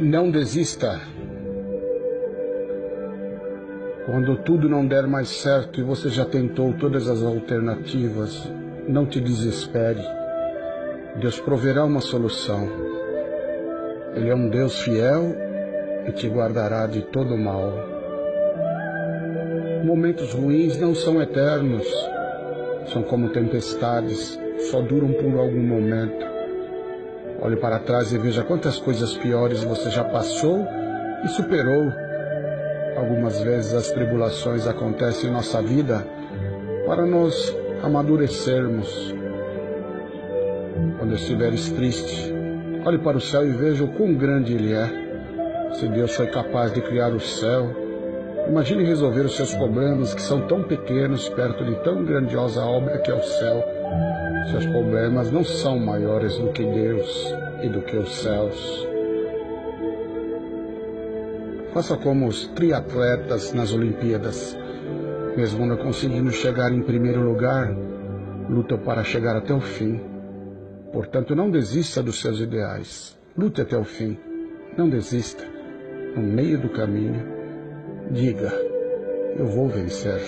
Não desista. Quando tudo não der mais certo e você já tentou todas as alternativas, não te desespere. Deus proverá uma solução. Ele é um Deus fiel e te guardará de todo mal. Momentos ruins não são eternos, são como tempestades, só duram por algum momento. Olhe para trás e veja quantas coisas piores você já passou e superou. Algumas vezes as tribulações acontecem em nossa vida para nos amadurecermos. Quando estiveres triste, olhe para o céu e veja o quão grande ele é. Se Deus foi capaz de criar o céu, imagine resolver os seus problemas que são tão pequenos perto de tão grandiosa obra que é o céu. Seus problemas não são maiores do que Deus e do que os céus. Faça como os triatletas nas Olimpíadas. Mesmo não conseguindo chegar em primeiro lugar, lutam para chegar até o fim. Portanto, não desista dos seus ideais. Lute até o fim. Não desista. No meio do caminho, diga: Eu vou vencer.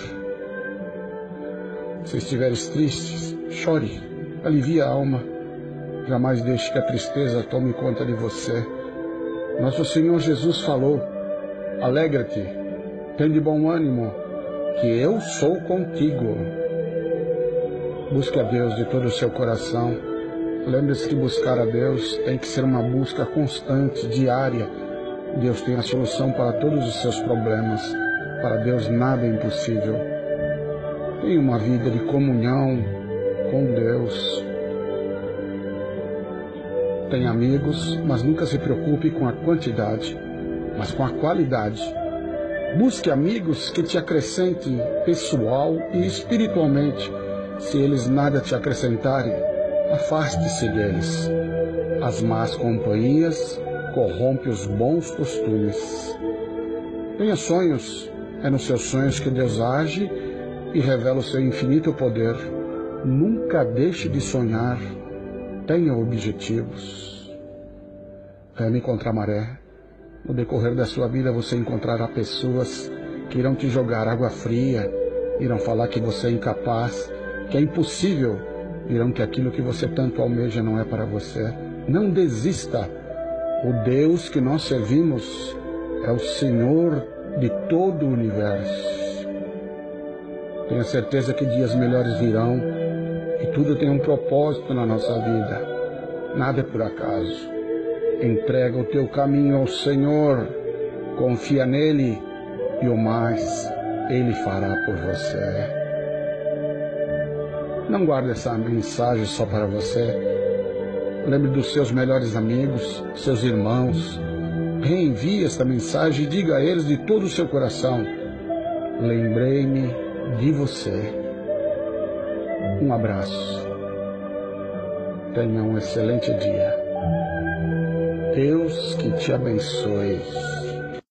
Se estiveres triste, chore, alivie a alma. Jamais deixe que a tristeza tome conta de você. Nosso Senhor Jesus falou: Alegra-te, tem de bom ânimo, que eu sou contigo. Busque a Deus de todo o seu coração. Lembre-se que buscar a Deus tem que ser uma busca constante, diária. Deus tem a solução para todos os seus problemas. Para Deus nada é impossível. Tenha uma vida de comunhão com Deus. Tenha amigos, mas nunca se preocupe com a quantidade mas com a qualidade. Busque amigos que te acrescentem pessoal e espiritualmente. Se eles nada te acrescentarem, afaste-se deles. As más companhias corrompem os bons costumes. Tenha sonhos, é nos seus sonhos que Deus age e revela o seu infinito poder. Nunca deixe de sonhar, tenha objetivos. Reme contra a maré. No decorrer da sua vida você encontrará pessoas que irão te jogar água fria, irão falar que você é incapaz, que é impossível, dirão que aquilo que você tanto almeja não é para você. Não desista. O Deus que nós servimos é o Senhor de todo o universo. Tenha certeza que dias melhores virão e tudo tem um propósito na nossa vida. Nada é por acaso. Entrega o teu caminho ao Senhor, confia nele e o mais ele fará por você. Não guarde essa mensagem só para você. Lembre dos seus melhores amigos, seus irmãos. Reenvie esta mensagem e diga a eles de todo o seu coração: Lembrei-me de você. Um abraço. Tenha um excelente dia. Deus que te abençoe.